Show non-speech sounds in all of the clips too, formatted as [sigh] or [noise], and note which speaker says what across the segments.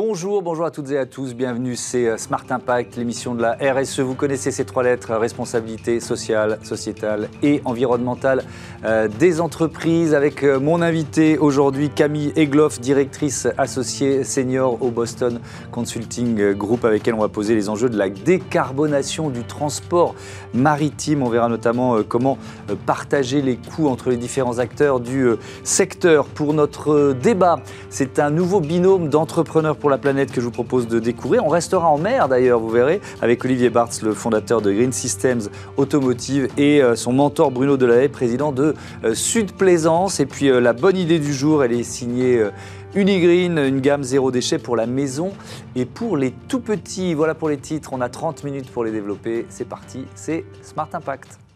Speaker 1: Bonjour, bonjour à toutes et à tous, bienvenue, c'est euh, Smart Impact, l'émission de la RSE. Vous connaissez ces trois lettres, responsabilité sociale, sociétale et environnementale euh, des entreprises. Avec euh, mon invité aujourd'hui, Camille Egloff, directrice associée senior au Boston Consulting Group, avec elle on va poser les enjeux de la décarbonation du transport maritime. On verra notamment comment partager les coûts entre les différents acteurs du secteur. Pour notre débat, c'est un nouveau binôme d'entrepreneurs la planète que je vous propose de découvrir. On restera en mer d'ailleurs, vous verrez, avec Olivier Bartz, le fondateur de Green Systems Automotive, et euh, son mentor Bruno Delahaye, président de euh, Sud Plaisance. Et puis euh, la bonne idée du jour, elle est signée. Unigreen, une gamme zéro déchet pour la maison et pour les tout petits. Voilà pour les titres, on a 30 minutes pour les développer. C'est parti, c'est Smart Impact.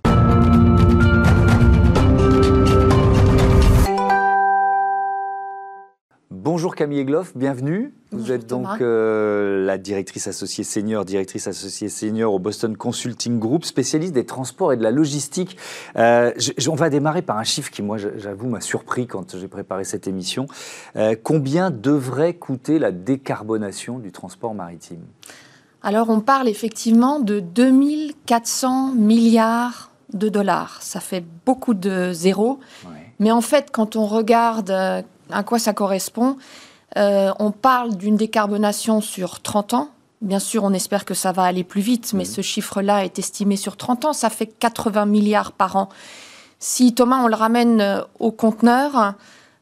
Speaker 1: Bonjour Camille Egloff, bienvenue. Vous êtes donc euh, la directrice associée senior, directrice associée senior au Boston Consulting Group, spécialiste des transports et de la logistique. Euh, on va démarrer par un chiffre qui, moi, j'avoue, m'a surpris quand j'ai préparé cette émission. Euh, combien devrait coûter la décarbonation du transport maritime?
Speaker 2: Alors, on parle effectivement de 2400 milliards de dollars. Ça fait beaucoup de zéros. Mais en fait, quand on regarde à quoi ça correspond. Euh, on parle d'une décarbonation sur 30 ans. Bien sûr, on espère que ça va aller plus vite, mais ce chiffre-là est estimé sur 30 ans. Ça fait 80 milliards par an. Si Thomas, on le ramène euh, au conteneur,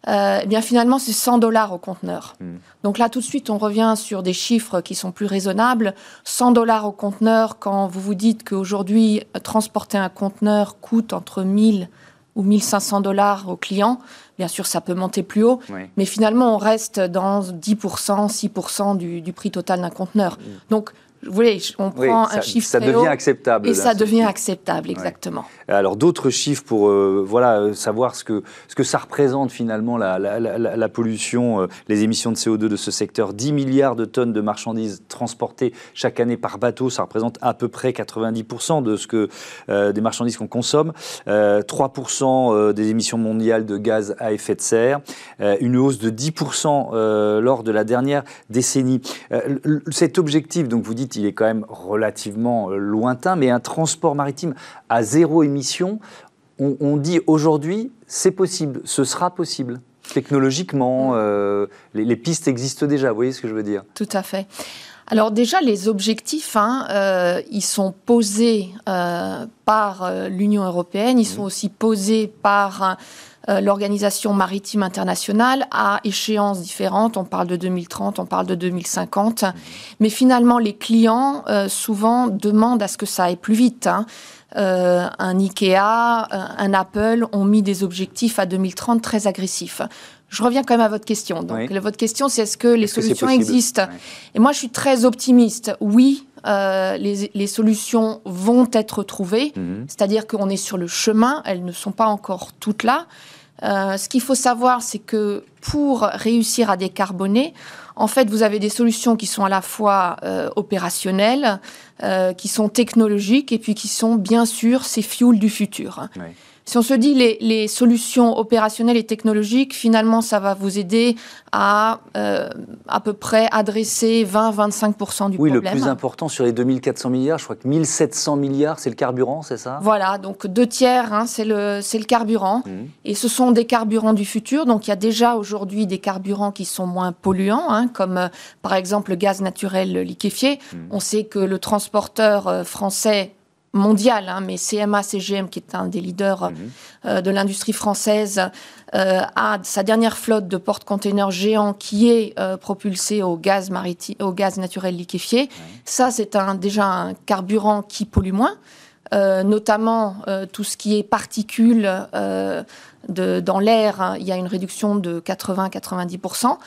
Speaker 2: euh, eh bien finalement, c'est 100 dollars au conteneur. Mhm. Donc là, tout de suite, on revient sur des chiffres qui sont plus raisonnables. 100 dollars au conteneur, quand vous vous dites qu'aujourd'hui, transporter un conteneur coûte entre 1000 ou 1500 dollars au client, Bien sûr, ça peut monter plus haut, mais finalement, on reste dans 10%, 6% du, du prix total d'un conteneur. Mm. Donc, vous voulez, on prend un chiffre
Speaker 1: ça devient acceptable.
Speaker 2: Et ça devient acceptable, exactement.
Speaker 1: Alors d'autres chiffres pour euh, voilà euh, savoir ce que ce que ça représente finalement la, la, pollution, euh, les émissions de CO2 de ce secteur. 10 milliards de tonnes de marchandises transportées chaque année par bateau, ça représente à peu près 90% de ce que des marchandises qu'on consomme. 3% des émissions mondiales de gaz à effet de serre, une hausse de 10% lors de la dernière décennie. cet objectif, donc vous dites il est quand même relativement lointain, mais un transport maritime à zéro émission, on, dit aujourd'hui, c'est possible, ce sera possible. Technologiquement, euh, les, pistes existent déjà, vous voyez ce que je veux dire?
Speaker 2: Tout à fait. Alors déjà, les objectifs, hein, euh, ils sont posés par l'Union européenne, ils sont mmh. aussi posés par euh, l'Organisation maritime internationale à échéances différentes. On parle de 2030, on parle de 2050. Mais finalement, les clients, euh, souvent, demandent à ce que ça aille plus vite. Hein. Euh, un Ikea, un Apple ont mis des objectifs à 2030 très agressifs. Je reviens quand même à votre question. Donc, votre question, c'est est-ce que les solutions existent? Et moi, je suis très optimiste. Oui, les, les, solutions vont être trouvées, mhm. c'est-à-dire qu'on est sur le chemin, elles ne sont pas encore toutes là. Euh, ce qu'il faut savoir, c'est que pour réussir à décarboner, en fait, vous avez des solutions qui sont à la fois euh, opérationnelles, euh, qui sont technologiques, et puis qui sont bien sûr ces fuels du futur. Si on se dit les, les, solutions opérationnelles et technologiques, finalement, ça va vous aider à euh, à peu près adresser 20-25% du
Speaker 1: oui,
Speaker 2: problème.
Speaker 1: Oui, le plus important sur les 2400 milliards, je crois que 1700 milliards, c'est le carburant, c'est ça?
Speaker 2: Voilà, donc deux tiers, hein, c'est le, le carburant. Mmh. Et ce sont des carburants du futur. Donc il y a déjà aujourd'hui des carburants qui sont moins polluants, hein, comme euh, par exemple le gaz naturel liquéfié. Mmh. On sait que le transporteur euh, français mondial, hein, mais CMA CGM, qui est un des leaders mhm. euh, de l'industrie française, euh, a sa dernière flotte de porte-containers géants qui est euh, propulsée au gaz maritime, au gaz naturel liquéfié. Ça, c'est un, déjà un carburant qui pollue moins. notamment tout ce qui est particules de, dans l'air, hein, il y a une réduction de 80-90%.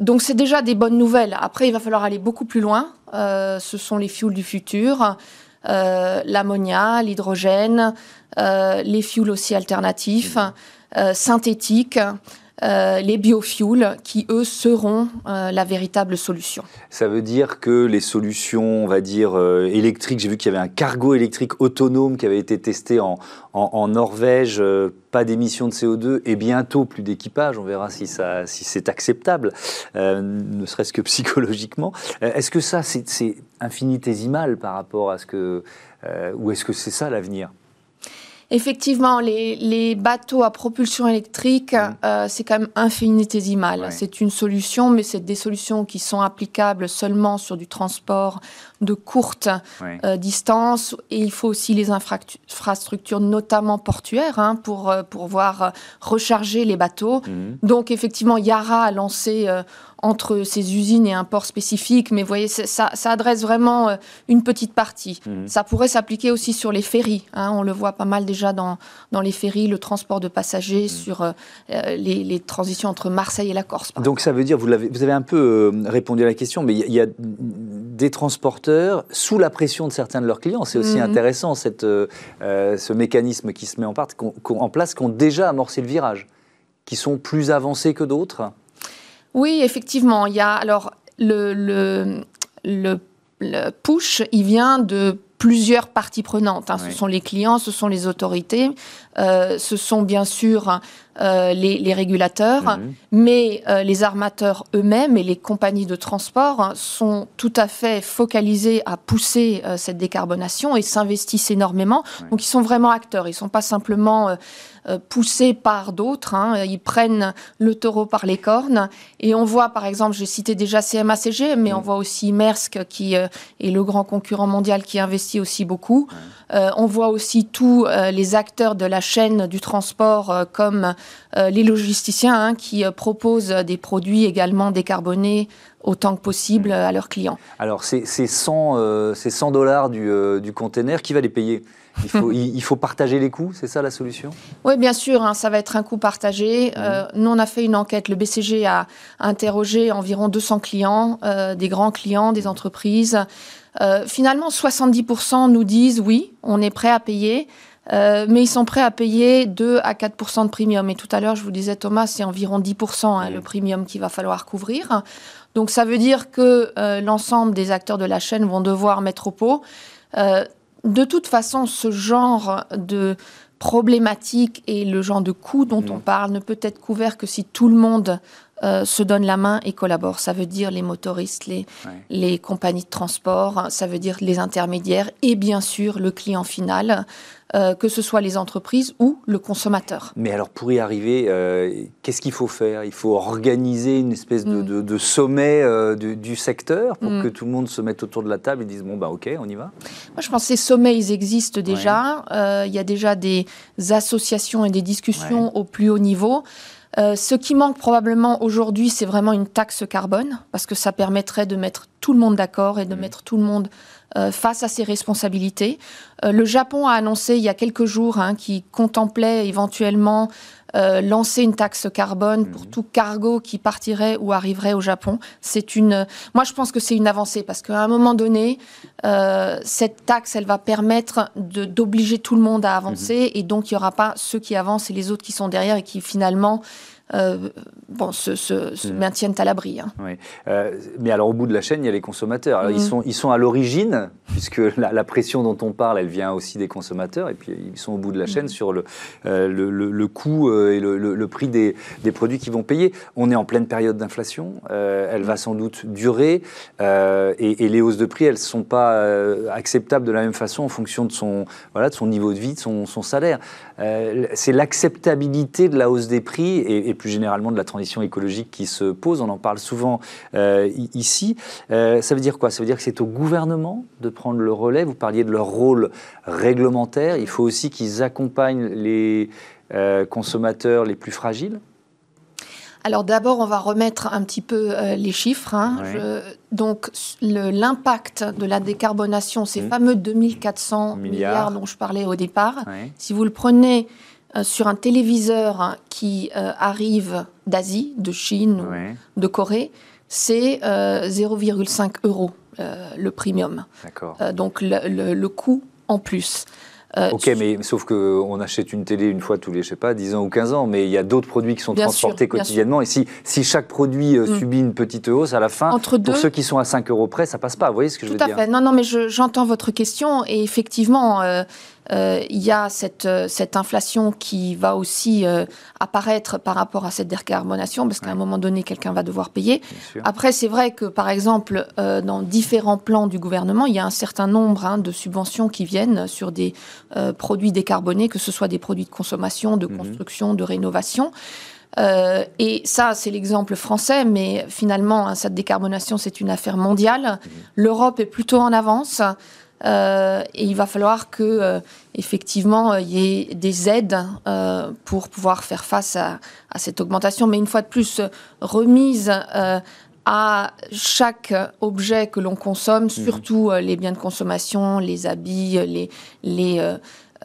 Speaker 2: donc c'est déjà des bonnes nouvelles. Après, il va falloir aller beaucoup plus loin. ce sont les fuels du futur. Euh, l'ammonia, l'hydrogène, euh, les fuels aussi alternatifs, euh, les biofuels qui, eux, seront la véritable solution.
Speaker 1: Ça veut dire que les solutions, on va dire, électriques, j'ai vu qu'il y avait un cargo électrique autonome qui avait été testé en, en, Norvège, pas d'émissions de CO2 et bientôt plus d'équipage. On verra si, si c'est acceptable, ne serait-ce que [laughs] psychologiquement. Est-ce que ça, c'est infinitésimal par rapport à ce que... ou est-ce que c'est ça l'avenir?
Speaker 2: Effectivement, les, bateaux à propulsion électrique, mm. euh, c'est quand même infinitésimal. C'est une solution, mais c'est des solutions qui sont applicables seulement sur du transport de courte euh, distance. Et il faut aussi les infrastructures, notamment portuaires, hein, pour euh, pouvoir recharger les bateaux. Mm. Donc, effectivement, Yara a lancé entre ces usines et un port spécifique, mais vous voyez, ça, adresse vraiment euh, une petite partie. Mhm. Ça pourrait s'appliquer aussi sur les ferries. Hein. on le voit pas mal déjà dans, dans les ferries, le transport de passagers, mhm. sur euh, euh, les, transitions entre Marseille et la Corse.
Speaker 1: Donc ça veut dire, vous avez, vous avez un peu répondu à la question, mais il y, a des transporteurs sous la pression de certains de leurs clients. C'est aussi mhm. intéressant cette, ce mécanisme qui se met en, part, en place, qui ont déjà amorcé le virage, qui sont plus avancés que d'autres
Speaker 2: oui, effectivement. Il y a alors le, le, le, push, il vient de plusieurs parties prenantes. Hein. Ce sont les clients, ce sont les autorités, euh, ce sont bien sûr euh, les, régulateurs, mhm. mais euh, les armateurs eux-mêmes et les compagnies de transport hein, sont tout à fait focalisés à pousser cette décarbonation et s'investissent énormément. Donc ils sont vraiment acteurs, ils ne sont pas simplement poussés par d'autres, hein. ils prennent le taureau par les cornes. Et on voit par exemple, j'ai cité déjà CMACG, mais on mhm. voit aussi Maersk qui est le grand concurrent mondial qui investit aussi beaucoup. on voit aussi tous les acteurs de la chaîne du transport euh, comme euh, les logisticiens hein, qui euh, proposent des produits également décarbonés autant que possible mmh. à leurs clients.
Speaker 1: Alors, ces 100, 100 dollars du, du container, qui va les payer? Il faut, il faut, partager les coûts, c'est ça la solution?
Speaker 2: Oui, bien sûr, hein, ça va être un coût partagé. Mmh. nous, on a fait une enquête. Le BCG a interrogé environ 200 clients, des grands clients, des entreprises. finalement, 70% nous disent oui, on est prêt à payer. Euh, mais ils sont prêts à payer 2 à 4% de premium. Et tout à l'heure, je vous disais, Thomas, c'est environ 10% hein, le premium qu'il va falloir couvrir. Donc ça veut dire que euh, l'ensemble des acteurs de la chaîne vont devoir mettre au pot. Euh, de toute façon, ce genre de problématique et le genre de coût dont on parle ne peut être couvert que si tout le monde se donne la main et collabore. Ça veut dire les motoristes, les, les compagnies de transport, ça veut dire les intermédiaires et bien sûr le client final. Euh, que ce soit les entreprises ou le consommateur.
Speaker 1: Mais alors pour y arriver, euh, qu'est-ce qu'il faut faire? Il faut organiser une espèce de, mm. sommet euh, du, secteur pour mm. que tout le monde se mette autour de la table et dise bon bah ok on y va?
Speaker 2: Moi je pense que ces sommets ils existent déjà. Il y a déjà des associations et des discussions au plus haut niveau. ce qui manque probablement aujourd'hui, c'est vraiment une taxe carbone, parce que ça permettrait de mettre tout le monde d'accord et de mm. mettre tout le monde euh, face à ses responsabilités. Euh, le Japon a annoncé il y a quelques jours hein, qu'il contemplait éventuellement euh, lancer une taxe carbone pour mhm. tout cargo qui partirait ou arriverait au Japon. C'est une, moi je pense que c'est une avancée parce qu'à un moment donné, cette taxe, elle va permettre d'obliger tout le monde à avancer mhm. et donc il n'y aura pas ceux qui avancent et les autres qui sont derrière et qui finalement euh, bon, se, mm. maintiennent à l'abri. Hein.
Speaker 1: Euh, mais alors au bout de la chaîne, il y a les consommateurs. ils, mm. sont, ils sont à l'origine, puisque la, pression dont on parle, elle vient aussi des consommateurs, et puis ils sont au bout de la mm. chaîne sur le, euh, le, le, coût et le, prix des, des, produits qu'ils vont payer. On est en pleine période d'inflation, elle va sans doute durer, et, les hausses de prix, elles ne sont pas acceptables de la même façon en fonction de son, voilà, de son niveau de vie, de son, son salaire. C'est l'acceptabilité de la hausse des prix et, et plus généralement de la transition écologique qui se pose. On en parle souvent euh, ici. Euh, ça veut dire quoi? Ça veut dire que c'est au gouvernement de prendre le relais? Vous parliez de leur rôle réglementaire. Il faut aussi qu'ils accompagnent les euh, consommateurs les plus fragiles?
Speaker 2: Alors d'abord, on va remettre un petit peu les chiffres. Hein. donc l'impact de la décarbonation, ces mmh. fameux 2400 milliards. dont je parlais au départ, si vous le prenez euh, sur un téléviseur qui euh, arrive d'Asie, de Chine ou de Corée, c'est 0,5 euh, euros le premium. donc le, coût en plus.
Speaker 1: Euh, ok, mais sauf qu'on achète une télé une fois tous les, je sais pas, 10 ans ou 15 ans, mais il y a d'autres produits qui sont transportés quotidiennement. Et si, si chaque produit euh, mm. subit une petite hausse à la fin, pour ceux qui sont à 5 euros près, ça passe pas. Vous voyez ce que je veux dire
Speaker 2: Tout à fait. Non, non, mais j'entends votre question. Et effectivement, euh, euh, il y a cette, euh, cette inflation qui va aussi euh, apparaître par rapport à cette décarbonation, parce qu'à un moment donné, quelqu'un va devoir payer. Après, c'est vrai que, par exemple, dans différents plans du gouvernement, il y a un certain nombre hein, de subventions qui viennent sur des produits décarbonés, que ce soit des produits de consommation, de mhm. construction, de rénovation. et ça, c'est l'exemple français, mais finalement, hein, cette décarbonation, c'est une affaire mondiale. Mhm. L'Europe est plutôt en avance. Euh, et il va falloir que, euh, effectivement, il y ait des aides euh, pour pouvoir faire face à, cette augmentation. Mais une fois de plus, remise à chaque objet que l'on consomme, mhm. surtout les biens de consommation, les habits, les, les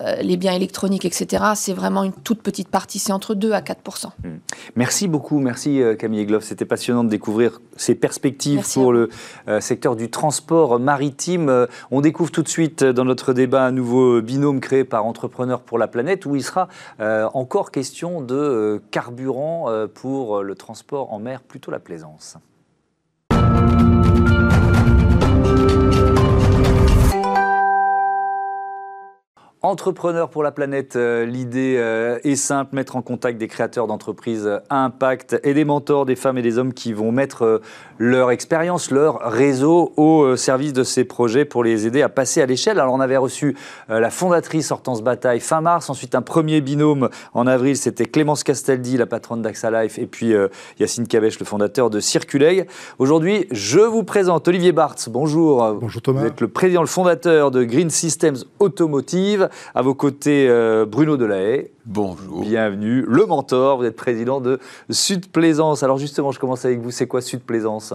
Speaker 2: euh, les biens électroniques, etc., c'est vraiment une toute petite partie, c'est entre 2 à 4
Speaker 1: hmm. Merci beaucoup, merci euh, Camille Egloff. C'était passionnant de découvrir ces perspectives pour le euh, secteur du transport maritime. On découvre tout de suite dans notre débat un nouveau binôme créé par Entrepreneurs pour la planète où il sera encore question de carburant pour le transport en mer, plutôt la plaisance. Entrepreneur pour la planète, euh, l'idée euh, est simple, mettre en contact des créateurs d'entreprises à impact et des mentors, des femmes et des hommes qui vont mettre euh, leur expérience, leur réseau au service de ces projets pour les aider à passer à l'échelle. Alors on avait reçu la fondatrice Hortense Bataille fin mars, ensuite un premier binôme en avril, c'était Clémence Castaldi, la patronne d'AXA Life, et puis Yacine Cabèche, le fondateur de Circuleg. Aujourd'hui, je vous présente Olivier Bartz, bonjour.
Speaker 3: Bonjour Thomas.
Speaker 1: Vous êtes le président, le fondateur de Green Systems Automotive. À vos côtés, euh, Bruno Delahaye.
Speaker 4: Bonjour.
Speaker 1: Bienvenue. Le mentor, vous êtes président de Sud Plaisance. Alors justement, je commence avec vous. C'est quoi Sud Plaisance?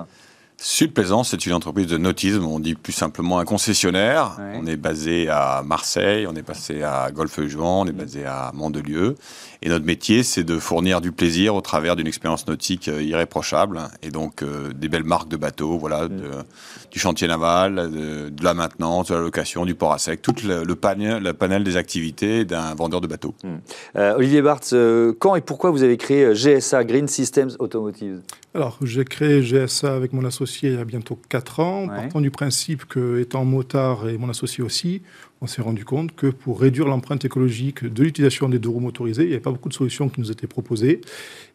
Speaker 4: Sud Plaisance, c'est une entreprise de nautisme, on dit plus simplement un concessionnaire. On est basé à Marseille, on est passé à Golfe-Juan, on est basé à Mandelieu. Et notre métier, c'est de fournir du plaisir au travers d'une expérience nautique euh, irréprochable. Et donc, euh, des belles marques de bateaux, voilà, mm. Du chantier naval, de, la maintenance, de la location, du port à sec, tout le, panel, le panel des activités d'un vendeur de bateaux. Mm.
Speaker 1: Euh, Olivier Bartz, quand et pourquoi vous avez créé GSA, Green Systems Automotive?
Speaker 3: Alors, j'ai créé GSA avec mon associé il y a bientôt 4 ans, partant du principe que, étant motard et mon associé aussi, on s'est rendu compte que pour réduire l'empreinte écologique de l'utilisation des deux roues motorisées, il n'y avait pas beaucoup de solutions qui nous étaient proposées.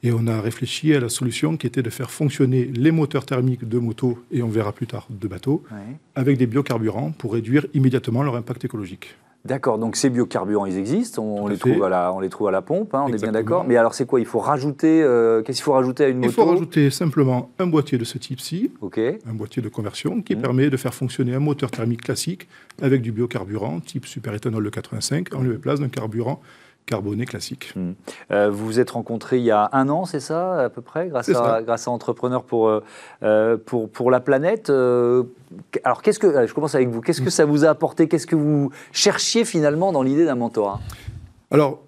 Speaker 3: Et on a réfléchi à la solution qui était de faire fonctionner les moteurs thermiques de motos, et on verra plus tard de bateaux, avec des biocarburants pour réduire immédiatement leur impact écologique.
Speaker 1: D'accord, donc ces biocarburants, ils existent, on, les trouve, à la, on les trouve à la pompe, hein, on est bien d'accord. Mais alors c'est quoi? Il faut rajouter, euh, qu'est-ce qu'il faut rajouter à une moto
Speaker 3: Il faut rajouter simplement un boîtier de ce type-ci, un boîtier de conversion qui mmh. permet de faire fonctionner un moteur thermique classique avec du biocarburant type superéthanol de 85 en lieu et place d'un carburant carboné classique.
Speaker 1: Hmm. Euh, vous vous êtes rencontrés il y a un an, c'est ça, à peu près, grâce, à, grâce à Entrepreneurs pour, euh, euh, pour, pour la planète. alors, qu'est-ce que, je commence avec vous, qu'est-ce que ça vous a apporté Qu'est-ce que vous cherchiez finalement dans l'idée d'un mentorat?
Speaker 3: Alors,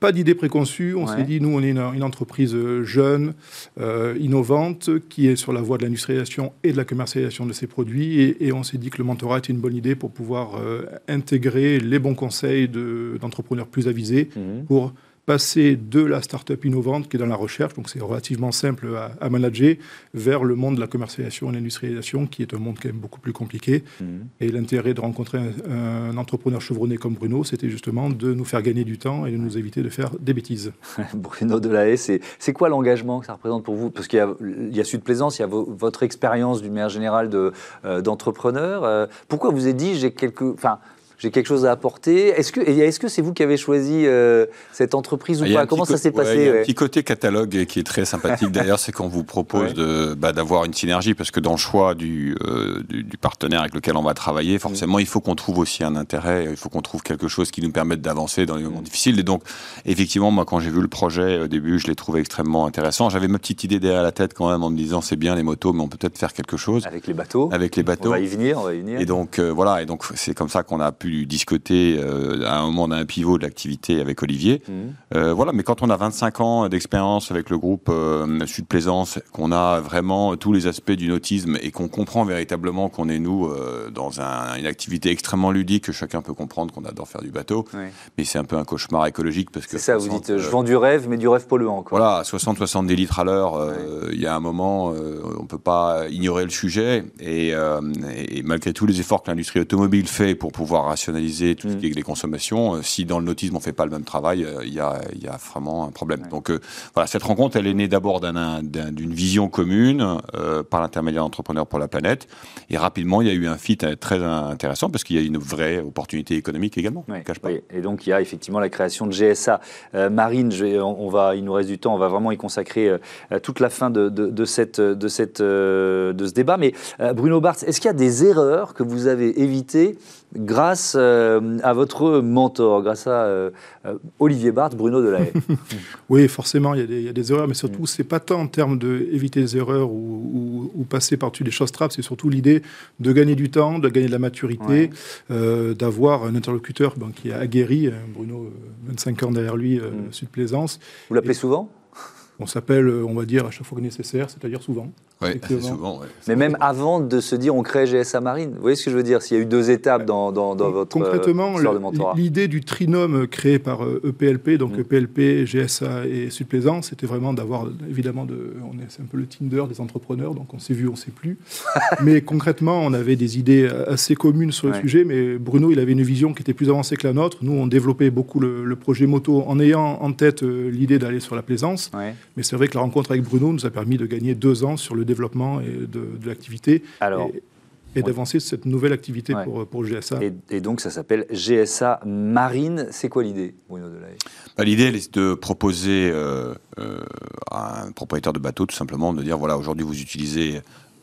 Speaker 3: pas d'idée préconçue. On s'est dit, nous, on est une, entreprise jeune, euh, innovante, qui est sur la voie de l'industrialisation et de la commercialisation de ses produits. Et, on s'est dit que le mentorat était une bonne idée pour pouvoir euh, intégrer les bons conseils d'entrepreneurs plus avisés mmh. pour passer de la start-up innovante qui est dans la recherche, donc c'est relativement simple à, manager, vers le monde de la commercialisation et l'industrialisation, qui est un monde quand même beaucoup plus compliqué. Mhm. Et l'intérêt de rencontrer un, entrepreneur chevronné comme Bruno, c'était justement de nous faire gagner du temps et de nous éviter de faire des bêtises. [laughs]
Speaker 1: Bruno Delahaye, c'est quoi l'engagement que ça représente pour vous? Parce qu'il y, y, a Sud Plaisance, il y a votre expérience d'une manière générale d'entrepreneur. De, euh, pourquoi vous avez dit, j'ai quelques... Enfin, j'ai quelque chose à apporter. Est-ce que est-ce que c'est vous qui avez choisi euh, cette entreprise ou pas? Comment ça s'est passé
Speaker 4: Il y a un petit côté catalogue qui est très sympathique d'ailleurs, c'est qu'on vous propose de bah, d'avoir une synergie parce que dans le choix du, euh, du, partenaire avec lequel on va travailler, forcément il faut qu'on trouve aussi un intérêt, il faut qu'on trouve quelque chose qui nous permette d'avancer dans les moments difficiles. Et donc effectivement, moi quand j'ai vu le projet au début, je l'ai trouvé extrêmement intéressant. J'avais ma petite idée derrière la tête quand même en me disant c'est bien les motos, mais on peut peut-être faire quelque chose
Speaker 1: avec les bateaux.
Speaker 4: Avec les bateaux.
Speaker 1: On va y venir, on va y venir.
Speaker 4: Et donc euh, voilà, et donc c'est comme ça qu'on a pu discuter à un moment d'un pivot de l'activité avec Olivier. Mmh. voilà, mais quand on a 25 ans d'expérience avec le groupe Sud Plaisance, qu'on a vraiment tous les aspects du nautisme et qu'on comprend véritablement qu'on est nous dans une activité extrêmement ludique que chacun peut comprendre qu'on adore faire du bateau, mais c'est un peu un cauchemar écologique parce que
Speaker 1: c'est ça. vous dites, je vends du rêve, mais du rêve polluant. Quoi.
Speaker 4: Voilà, 60-70 litres à l'heure. Il y a un moment, on peut pas ignorer le sujet et, et, malgré tous les efforts que l'industrie automobile fait pour pouvoir rationaliser tout ce mm. qui est les consommations, si dans le nautisme on fait pas le même travail, il y a, y, a, vraiment un problème. Donc voilà, cette rencontre, elle est née d'abord d'une vision commune par l'intermédiaire d'entrepreneurs pour la planète et rapidement il y a eu un fit très intéressant parce qu'il y a une vraie opportunité économique également.
Speaker 1: Et donc il y a effectivement la création de GSA euh, Marine. on, va, il nous reste du temps, on va vraiment y consacrer euh, toute la fin de, de, cette, de, cette, euh, de ce débat. Mais Bruno Barthes, est-ce qu'il y a des erreurs que vous avez évitées grâce euh, à votre mentor, grâce à euh, euh, Olivier Barthes, Bruno Delahaye. [laughs]
Speaker 3: oui, forcément, il y, a des erreurs, mais surtout, mm. c'est pas tant en termes d'éviter les erreurs ou, passer par-dessus les choses trappes, c'est surtout l'idée de gagner du temps, de gagner de la maturité, d'avoir un interlocuteur qui est aguerri, Bruno, 25 ans derrière lui, mm. Sud Plaisance.
Speaker 1: Vous l'appelez souvent?
Speaker 3: on s'appelle, on va dire, à chaque fois que nécessaire, c'est-à-dire souvent.
Speaker 4: Souvent.
Speaker 1: Mais même avant de se dire on crée GSA Marine, vous voyez ce que je veux dire? S'il y a eu deux étapes dans, dans, votre
Speaker 3: Concrètement, l'idée du trinôme créé par EPLP, euh, e donc EPLP, mm. GSA et Subplaisant, c'était vraiment d'avoir, évidemment, de, on est, c'est un peu le Tinder des entrepreneurs, donc on s'est vu, on ne sait plus. [laughs] mais concrètement, on avait des idées assez communes sur le sujet, mais Bruno, il avait une vision qui était plus avancée que la nôtre. Nous, on développait beaucoup le, projet moto en ayant en tête euh, l'idée d'aller sur la plaisance. Mais c'est vrai que la rencontre avec Bruno nous a permis de gagner deux ans sur le développement et de, l'activité. et, d'avancer cette nouvelle activité pour, pour GSA.
Speaker 1: Et, donc ça s'appelle GSA Marine. C'est quoi l'idée, Bruno Delahaye
Speaker 4: bah, L'idée, est de proposer euh, euh, à un propriétaire de bateau, tout simplement, de dire voilà, aujourd'hui vous utilisez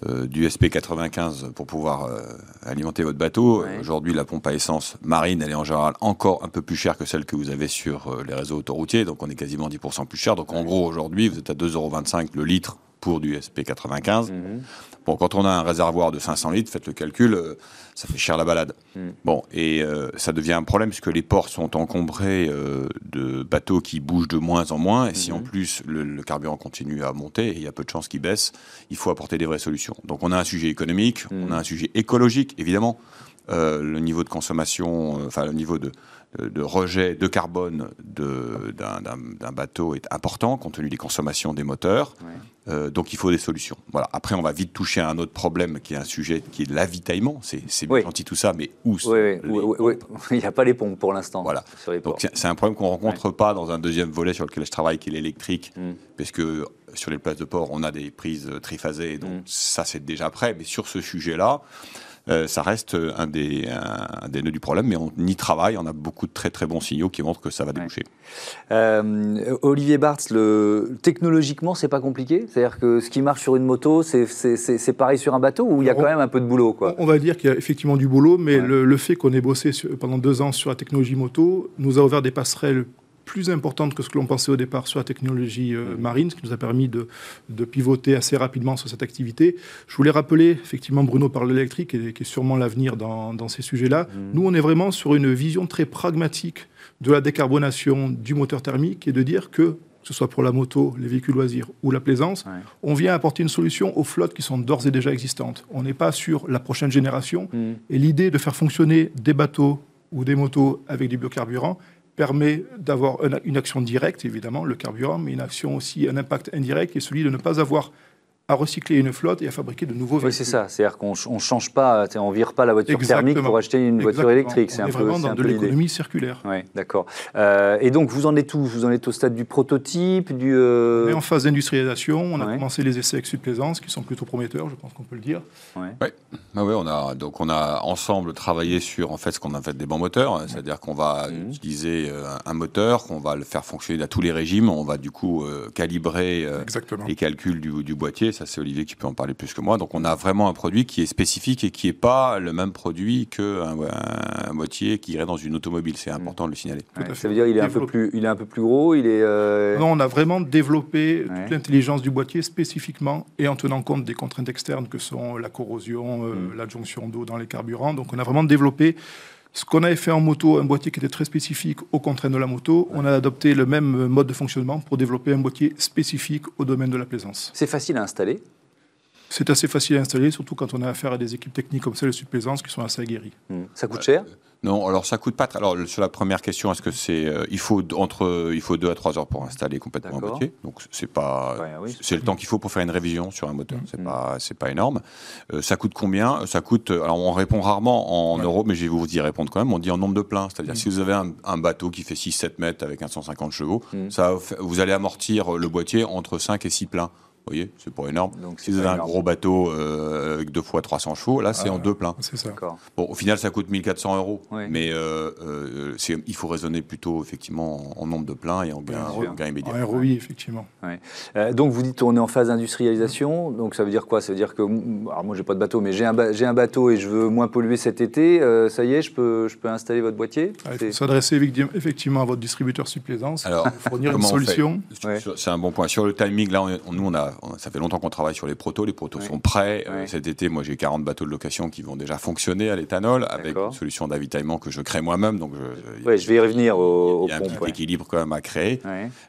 Speaker 4: euh, du SP95 pour pouvoir euh, alimenter votre bateau. Aujourd'hui, la pompe à essence marine, elle est en général encore un peu plus chère que celle que vous avez sur euh, les réseaux autoroutiers, donc on est quasiment 10% plus cher. Donc en gros, aujourd'hui, vous êtes à 2,25€ le litre pour du SP95. Mhm. Bon, quand on a un réservoir de 500 litres, faites le calcul, euh, ça fait cher la balade. Mhm. Bon, et euh, ça devient un problème puisque les ports sont encombrés euh, de bateaux qui bougent de moins en moins. Et si en mhm. plus le, carburant continue à monter et il y a peu de chances qu'il baisse, il faut apporter des vraies solutions. Donc on a un sujet économique, on a un sujet écologique, évidemment. le niveau de consommation, enfin le niveau de, de rejet de carbone d'un bateau est important compte tenu des consommations des moteurs. Euh, donc il faut des solutions. Voilà. Après, on va vite toucher à un autre problème qui est un sujet qui est l'avitaillement. C'est bien gentil tout ça, mais où sont [laughs]
Speaker 1: Il n'y a pas les pompes pour l'instant.
Speaker 4: Voilà. Donc c'est un problème qu'on ne rencontre pas dans un deuxième volet sur lequel je travaille, qui est l'électrique, mm. parce que sur les places de port, on a des prises triphasées, donc mm. ça c'est déjà prêt. Mais sur ce sujet-là, euh, ça reste un des, des nœuds du problème, mais on y travaille. On a beaucoup de très très bons signaux qui montrent que ça va déboucher.
Speaker 1: Euh, Olivier Barthes, le... technologiquement, c'est pas compliqué? C'est-à-dire que ce qui marche sur une moto, c'est pareil sur un bateau ou il y a quand même un peu de boulot quoi?
Speaker 3: On va dire qu'il y a effectivement du boulot, mais le, fait qu'on ait bossé pendant deux ans sur la technologie moto nous a ouvert des passerelles plus importante que ce que l'on pensait au départ sur la technologie euh, marine, ce qui nous a permis de, pivoter assez rapidement sur cette activité. Je voulais rappeler, effectivement, Bruno parle de l'électrique, qui est sûrement l'avenir dans, ces sujets-là. Mm. Nous, on est vraiment sur une vision très pragmatique de la décarbonation du moteur thermique et de dire que que ce soit pour la moto, les véhicules loisirs ou la plaisance, on vient apporter une solution aux flottes qui sont d'ores et déjà existantes. On n'est pas sur la prochaine génération. Mm. Et l'idée de faire fonctionner des bateaux ou des motos avec des biocarburants, permet d'avoir une action directe, évidemment, le carburant, mais une action aussi, un impact indirect, qui est celui de ne pas avoir à recycler une flotte et à fabriquer de nouveaux véhicules.
Speaker 1: Oui, c'est ça. C'est-à-dire qu'on ne change pas, on vire pas la voiture thermique pour acheter une voiture électrique.
Speaker 3: C'est un est vraiment dans de l'économie circulaire.
Speaker 1: Oui, d'accord. Euh, et donc, vous en êtes où? Vous en êtes au stade du prototype du, euh,
Speaker 3: On est en phase d'industrialisation. On a commencé les essais avec Subplaisance, qui sont plutôt prometteurs, je pense qu'on peut le dire.
Speaker 4: Oui. Ouais. Ah ouais, on a, donc on a ensemble travaillé sur en fait, ce qu'on a fait des bons moteurs. C'est-à-dire qu'on va mmh. utiliser euh, un moteur, qu'on va le faire fonctionner à tous les régimes. On va du coup calibrer les calculs du, du boîtier c'est Olivier qui peut en parler plus que moi. Donc on a vraiment un produit qui est spécifique et qui n'est pas le même produit qu'un un moitié qui irait dans une automobile. C'est important de le signaler.
Speaker 1: ça veut dire qu'il est, un peu plus, il est un peu plus gros il est, euh,
Speaker 3: Non, on a vraiment développé toute l'intelligence du boîtier spécifiquement et en tenant compte des contraintes externes que sont la corrosion, euh, mm. l'adjonction d'eau dans les carburants. Donc on a vraiment développé Ce qu'on avait fait en moto, un boîtier qui était très spécifique aux contraintes de la moto, on a adopté le même mode de fonctionnement pour développer un boîtier spécifique au domaine de la plaisance.
Speaker 1: C'est facile à installer
Speaker 3: c'est assez facile à installer, surtout quand on a affaire à des équipes techniques comme celles de Plaisance qui sont assez aguerries.
Speaker 1: Hmm. Ça coûte cher?
Speaker 4: Non, alors ça coûte pas. Alors sur la première question, est-ce que c'est euh, il faut entre il faut deux à trois heures pour installer complètement un boîtier. Donc c'est pas c'est le temps qu'il faut pour faire une révision sur un moteur. C'est hmm. pas c'est pas énorme. Euh, ça coûte combien? Ça coûte. Alors on répond rarement en euros, mais je vais vous y répondre quand même. On dit en nombre de pleins. C'est-à-dire hmm. si vous avez un, bateau qui fait 6-7 mètres avec un 150 chevaux, ça vous allez amortir le boîtier entre 5 et 6 pleins. Vous voyez, c'est pas énorme. Donc, si vous avez un gros bateau euh, avec deux fois 300 chevaux, là, c'est en deux pleins.
Speaker 3: C'est ça.
Speaker 4: Bon, au final, ça coûte 1400 euros. Mais euh, euh, il faut raisonner plutôt, effectivement, en, nombre de pleins et en gain, gain immédiat.
Speaker 3: En ROI, effectivement.
Speaker 1: donc, vous dites on est en phase d'industrialisation. Donc, ça veut dire quoi? Ça veut dire que. Alors, moi, j'ai pas de bateau, mais j'ai un, un, bateau et je veux moins polluer cet été. ça y est, je peux, je peux installer votre boîtier?
Speaker 3: Ah, Il faut s'adresser effectivement à votre distributeur subplaisance. Alors, fournir une solution.
Speaker 4: C'est un bon point. Sur le timing, là, nous, on a ça fait longtemps qu'on travaille sur les protos. Les protos sont prêts. Euh, cet été, moi, j'ai 40 bateaux de location qui vont déjà fonctionner à l'éthanol avec une solution d'avitaillement que je crée moi-même. Donc,
Speaker 1: je, je vais y revenir au,
Speaker 4: Il y a un petit équilibre quand même à créer.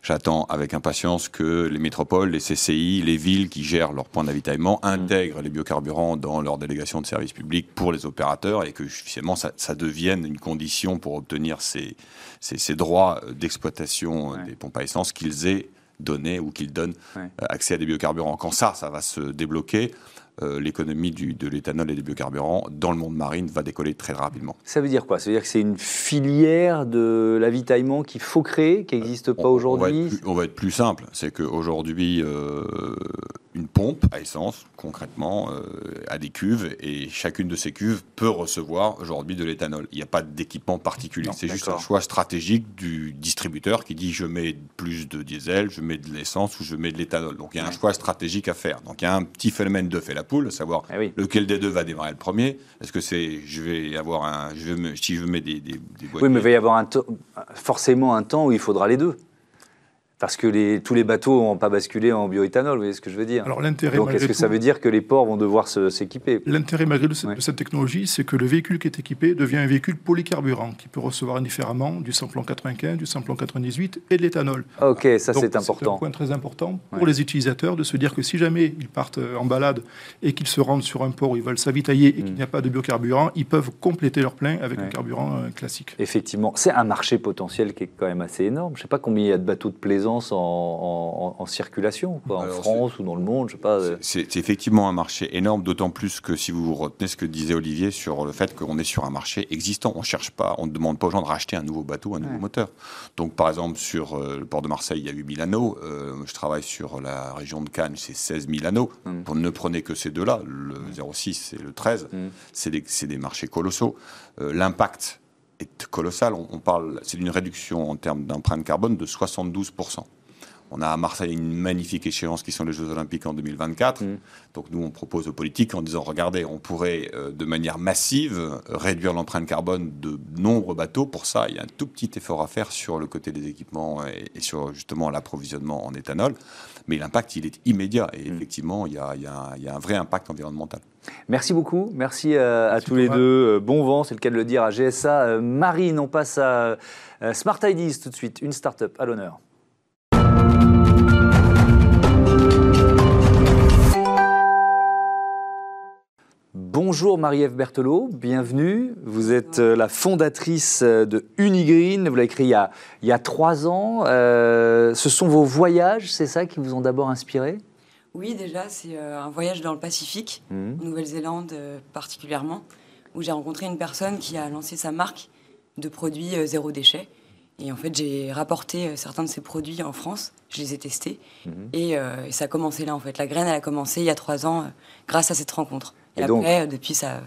Speaker 4: J'attends avec impatience que les métropoles, les CCI, les villes qui gèrent leur point d'avitaillement mm. intègrent les biocarburants dans leur délégation de service public pour les opérateurs et que finalement ça, devienne une condition pour obtenir ces, ces droits d'exploitation des pompes à essence qu'ils aient donner ou qu'ils donnent euh, accès à des biocarburants. Quand ça, ça va se débloquer, euh, l'économie de l'éthanol et des biocarburants dans le monde marine va décoller très rapidement.
Speaker 1: Ça veut dire quoi? Ça veut dire que c'est une filière de l'avitaillement qu'il faut créer, qui n'existe pas aujourd'hui?
Speaker 4: on, va être plus simple. C'est qu'aujourd'hui, euh, une pompe à essence, concrètement, euh, a des cuves et chacune de ces cuves peut recevoir aujourd'hui de l'éthanol. Il n'y a pas d'équipement particulier. C'est juste un choix stratégique du distributeur qui dit je mets plus de diesel, je mets de l'essence ou je mets de l'éthanol. Donc il y a un choix stratégique à faire. Donc il y a un petit phénomène de fait la poule, à savoir eh lequel des deux va démarrer le premier. Est-ce que c'est je vais avoir un, je vais si je mets des, des, des
Speaker 1: Oui, mais il va y avoir un forcément un temps où il faudra les deux parce que les, tous les bateaux n'ont pas basculé en bioéthanol, vous voyez ce que je veux dire
Speaker 3: Alors l'intérêt
Speaker 1: Donc est-ce que ça veut dire que les ports vont devoir s'équiper?
Speaker 3: L'intérêt malgré de, cette technologie, c'est que le véhicule qui est équipé devient un véhicule polycarburant qui peut recevoir indifféremment du samplon 95, du samplon 98 et de l'éthanol.
Speaker 1: Ok, ça c'est important.
Speaker 3: C'est un point très important pour les utilisateurs de se dire que si jamais ils partent euh, en balade et qu'ils se rendent sur un port où ils veulent s'avitailler et qu'il mm. n'y a pas de biocarburant, ils peuvent compléter leur plein avec un carburant euh, classique.
Speaker 1: Effectivement, c'est un marché potentiel qui est quand même assez énorme. Je ne sais pas combien il y a de bateaux de plaisance en, circulation, en France ou dans le monde, je sais pas. Euh.
Speaker 4: C'est effectivement un marché énorme, d'autant plus que si vous retenez ce que disait Olivier sur le fait qu'on est sur un marché existant, on cherche pas, on ne demande pas aux gens de racheter un nouveau bateau, un nouveau moteur. Donc par exemple sur euh, le port de Marseille, il y a 8000 anneaux. Euh, je travaille sur la région de Cannes, c'est 16 000 anneaux. Hum. On ne prenez que ces deux-là, le 06 et le 13. Hum. C'est des, des, marchés colossaux. L'impact est colossal. On, parle, c'est une réduction en termes d'empreinte carbone de 72%. On a à Marseille une magnifique échéance qui sont les Jeux Olympiques en 2024. Mm. Donc nous, on propose aux politiques en disant, regardez, on pourrait euh, de manière massive réduire l'empreinte carbone de nombreux bateaux. Pour ça, il y a un tout petit effort à faire sur le côté des équipements et, sur justement l'approvisionnement en éthanol. Mais l'impact, il est immédiat. Et mm. effectivement, il y, a, un vrai impact environnemental.
Speaker 1: Merci beaucoup. Merci, euh, à, tous les deux. Euh, bon vent, c'est le cas de le dire, à GSA. Marine, on passe à Smart Ideas tout de suite, une start-up à l'honneur. Bonjour Marie-Ève Berthelot, bienvenue. Vous êtes euh, la fondatrice euh, de Unigreen, vous l'avez écrit il y a, trois ans. Euh, ce sont vos voyages, c'est ça qui vous ont d'abord inspiré?
Speaker 5: Oui, déjà, c'est un voyage dans le Pacifique, mmh. en Nouvelle-Zélande particulièrement, où j'ai rencontré une personne qui a lancé sa marque de produits zéro déchet. Et en fait, j'ai rapporté certains de ces produits en France, je les ai testés, mmh. et, et, ça a commencé là, en fait. La graine, elle a commencé il y a trois ans grâce à cette rencontre. Et, après, depuis, ça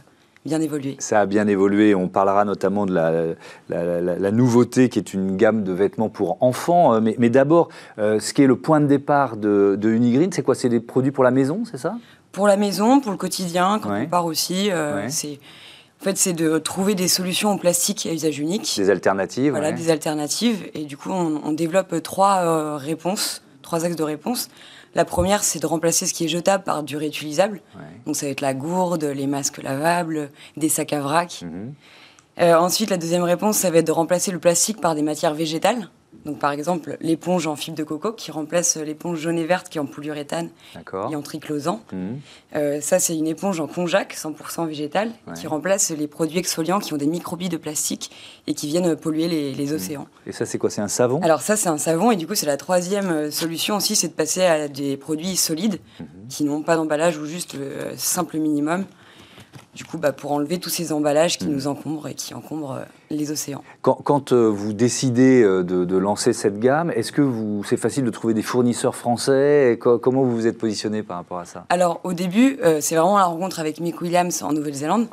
Speaker 5: bien évolué.
Speaker 1: Ça a bien évolué. On parlera notamment de la, nouveauté qui est une gamme de vêtements pour enfants. Euh, mais, d'abord, euh, ce qui est le point de départ de, de Unigreen, c'est quoi? C'est des produits pour la maison, c'est ça?
Speaker 5: Pour la maison, pour le quotidien, quand on part aussi. Euh, c'est en fait, c'est de trouver des solutions en plastique à usage unique.
Speaker 1: Des alternatives.
Speaker 5: Voilà, des alternatives. Et du coup, on, on développe trois réponses, trois axes de réponse. La première, c'est de remplacer ce qui est jetable par du réutilisable. Donc ça va être la gourde, les masques lavables, des sacs à vrac. Mhm. ensuite, la deuxième réponse, ça va être de remplacer le plastique par des matières végétales. Donc, par exemple, l'éponge en fibre de coco qui remplace l'éponge jaune et verte qui est en polyuréthane et en triclosan. Mhm. Euh, ça, c'est une éponge en konjac, 100% végétale, qui remplace les produits exfoliants qui ont des microbilles de plastique et qui viennent polluer les, mhm. océans.
Speaker 1: Et ça, c'est quoi? C'est un savon?
Speaker 5: Alors, ça, c'est un savon. Et du coup, c'est la troisième euh, solution aussi, c'est de passer à des produits solides mhm. qui n'ont pas d'emballage ou juste le euh, simple minimum du coup, bah, pour enlever tous ces emballages qui mm. nous encombrent et qui encombrent euh, les océans.
Speaker 1: Quand, euh, vous décidez euh, de, lancer cette gamme, est-ce que c'est facile de trouver des fournisseurs français Comment vous vous êtes positionné par rapport à ça?
Speaker 5: Alors, au début, c'est vraiment la rencontre avec Mick Williams en Nouvelle-Zélande.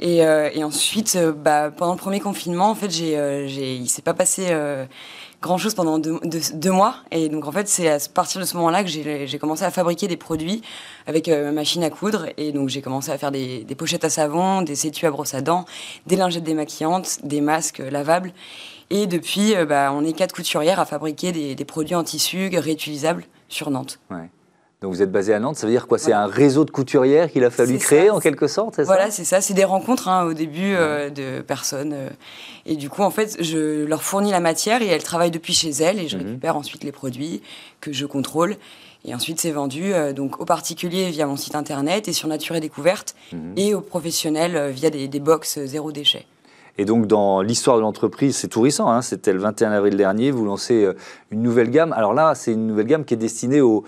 Speaker 5: Et, ensuite, bah, pendant le premier confinement, en fait, j'ai, il ne s'est pas passé grand chose pendant deux, mois. Et donc, en fait, c'est à partir de ce moment-là que j'ai commencé à fabriquer des produits avec euh, ma machine à coudre. Et donc, j'ai commencé à faire des, pochettes à savon, des étuis à brosse à dents, des lingettes démaquillantes, des masques lavables. Et depuis, euh, bah, on est quatre couturières à fabriquer des, des produits en tissu réutilisables sur Nantes.
Speaker 1: Ouais. Donc vous êtes basé à Nantes, ça veut dire quoi? C'est un réseau de couturières qu'il a fallu créer en quelque sorte,
Speaker 5: c'est Voilà, c'est ça, c'est des rencontres hein, au début euh, de personnes. Euh, et du coup, en fait, je leur fournis la matière et elles travaillent depuis chez elles et je mhm. récupère ensuite les produits que je contrôle. Et ensuite, c'est vendu euh, donc aux particuliers via mon site internet et sur Nature et Découverte mhm. et aux professionnels via des, des box zéro déchet.
Speaker 1: Et donc, dans l'histoire de l'entreprise, c'est tout récent, hein, c'était le 21 avril dernier, vous lancez euh, une nouvelle gamme. Alors là, c'est une nouvelle gamme qui est destinée aux,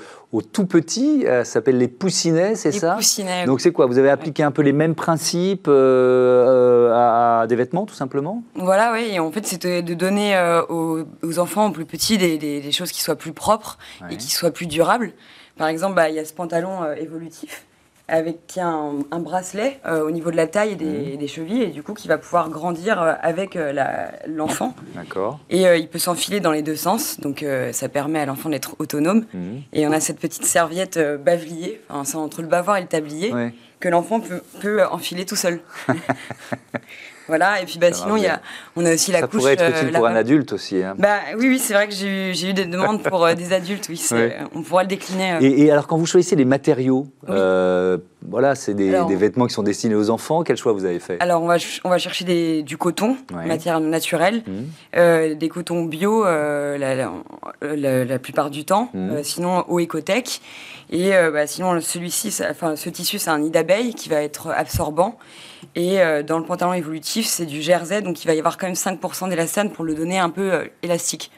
Speaker 1: tout petits, euh, ça s'appelle les poussinets, c'est ça
Speaker 5: Les poussinets.
Speaker 1: Donc c'est quoi? Vous avez appliqué un peu les mêmes principes euh, à, des vêtements, tout simplement?
Speaker 5: Voilà, oui. Et en fait, c'était de donner aux, enfants plus petits des, choses qui soient plus propres et qui soient plus durables. Par exemple, bah, il y a ce pantalon évolutif avec un, un bracelet euh, au niveau de la taille et des, mmh. chevilles et du coup qui va pouvoir grandir euh, avec euh, l'enfant.
Speaker 1: D'accord.
Speaker 5: Et il peut s'enfiler dans les deux sens, donc ça permet à l'enfant d'être autonome. Mmh. Et on a cette petite serviette bavelier, enfin, entre le bavoir et le tablier, que l'enfant peut, peut, enfiler tout seul. [laughs] Voilà, et puis bah, sinon, y a, on a aussi la couche.
Speaker 1: Ça pourrait être utile pour un adulte aussi. Hein.
Speaker 5: Bah, oui, oui, c'est vrai que j'ai eu, eu, des demandes pour des adultes, oui, on pourra le décliner.
Speaker 1: Et, alors, quand vous choisissez les matériaux, voilà, c'est des, vêtements qui sont destinés aux enfants. Quel choix vous avez fait?
Speaker 5: Alors, on va, on va chercher des, du coton, matière naturelle, mmh. euh, des cotons bio euh, la, la, plupart du temps, mmh. euh, sinon au écotech. Et bah, sinon, celui-ci, enfin, ce tissu, c'est un nid d'abeille qui va être absorbant. Et dans le pantalon évolutif, c'est du jersey, donc il va y avoir quand même 5% d'élastane pour le donner un peu élastique,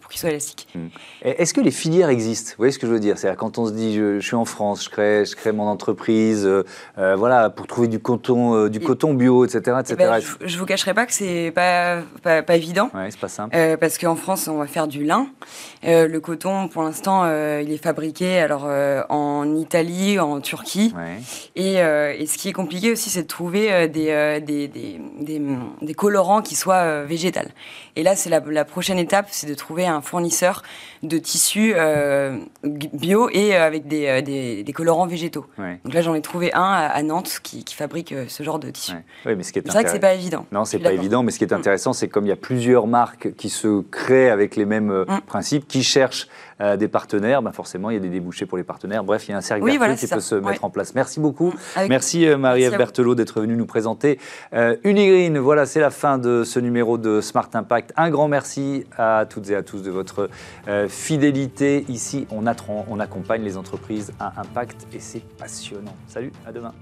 Speaker 5: pour qu'il soit élastique. Mmh.
Speaker 1: Est-ce que les filières existent? Vous voyez ce que je veux dire? C'est-à-dire quand on se dit, je, je, suis en France, je crée, je crée mon entreprise, euh, euh, voilà, pour trouver du coton, euh, du coton bio, etc. etc.
Speaker 5: Ben, je, ne vous cacherai pas que c'est pas, pas, pas évident.
Speaker 1: Ouais, c'est pas simple.
Speaker 5: parce qu'en France, on va faire du lin. le coton, pour l'instant, il est fabriqué alors en Italie, en Turquie. Et, et, ce qui est compliqué aussi, c'est de trouver des, des, des, des, colorants qui soient végétales. Et là, c'est la, la, prochaine étape, c'est de trouver un fournisseur de tissus bio et avec des, colorants végétaux. Donc là, j'en ai trouvé un à, Nantes qui, fabrique euh, ce genre de tissu.
Speaker 1: Oui, mais ce qui est,
Speaker 5: c'est vrai que c'est pas évident.
Speaker 1: Non, c'est pas évident, mais ce qui est mm. intéressant, c'est comme il y a plusieurs marques qui se créent avec les mêmes euh, mm. principes, qui cherchent euh, des partenaires, ben forcément, il y a des débouchés pour les partenaires. Bref, il y a un cercle oui, qui peut se mettre en place. Merci beaucoup. Mm. Merci Marie-Ève Berthelot d'être venue nous présenter Unigreen. Voilà, c'est la fin de ce numéro de Smart Impact. Un grand merci à toutes et à tous de votre fidélité. Ici, on, on accompagne les entreprises à impact et c'est passionnant. Salut, à demain.